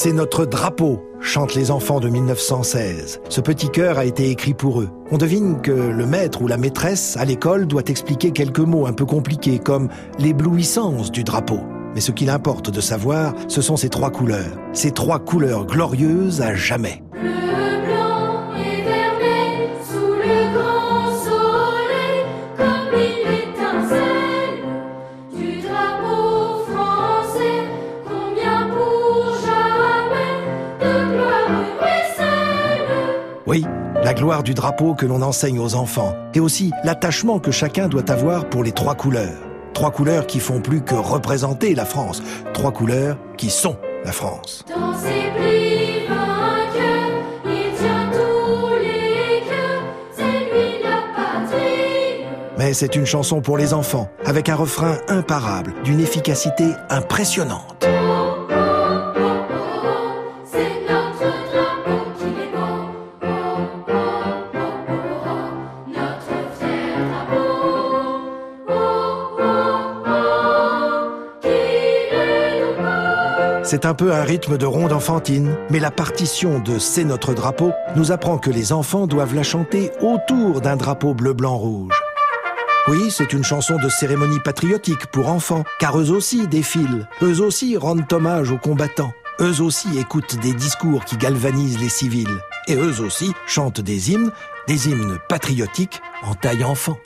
C'est notre drapeau, chantent les enfants de 1916. Ce petit chœur a été écrit pour eux. On devine que le maître ou la maîtresse à l'école doit expliquer quelques mots un peu compliqués comme l'éblouissance du drapeau. Mais ce qu'il importe de savoir, ce sont ces trois couleurs. Ces trois couleurs glorieuses à jamais. Oui, la gloire du drapeau que l'on enseigne aux enfants. Et aussi l'attachement que chacun doit avoir pour les trois couleurs. Trois couleurs qui font plus que représenter la France. Trois couleurs qui sont la France. Dans. Mais c'est une chanson pour les enfants, avec un refrain imparable, d'une efficacité impressionnante. C'est un peu un rythme de ronde enfantine, mais la partition de C'est notre drapeau nous apprend que les enfants doivent la chanter autour d'un drapeau bleu-blanc-rouge. Oui, c'est une chanson de cérémonie patriotique pour enfants, car eux aussi défilent, eux aussi rendent hommage aux combattants, eux aussi écoutent des discours qui galvanisent les civils, et eux aussi chantent des hymnes, des hymnes patriotiques en taille enfant.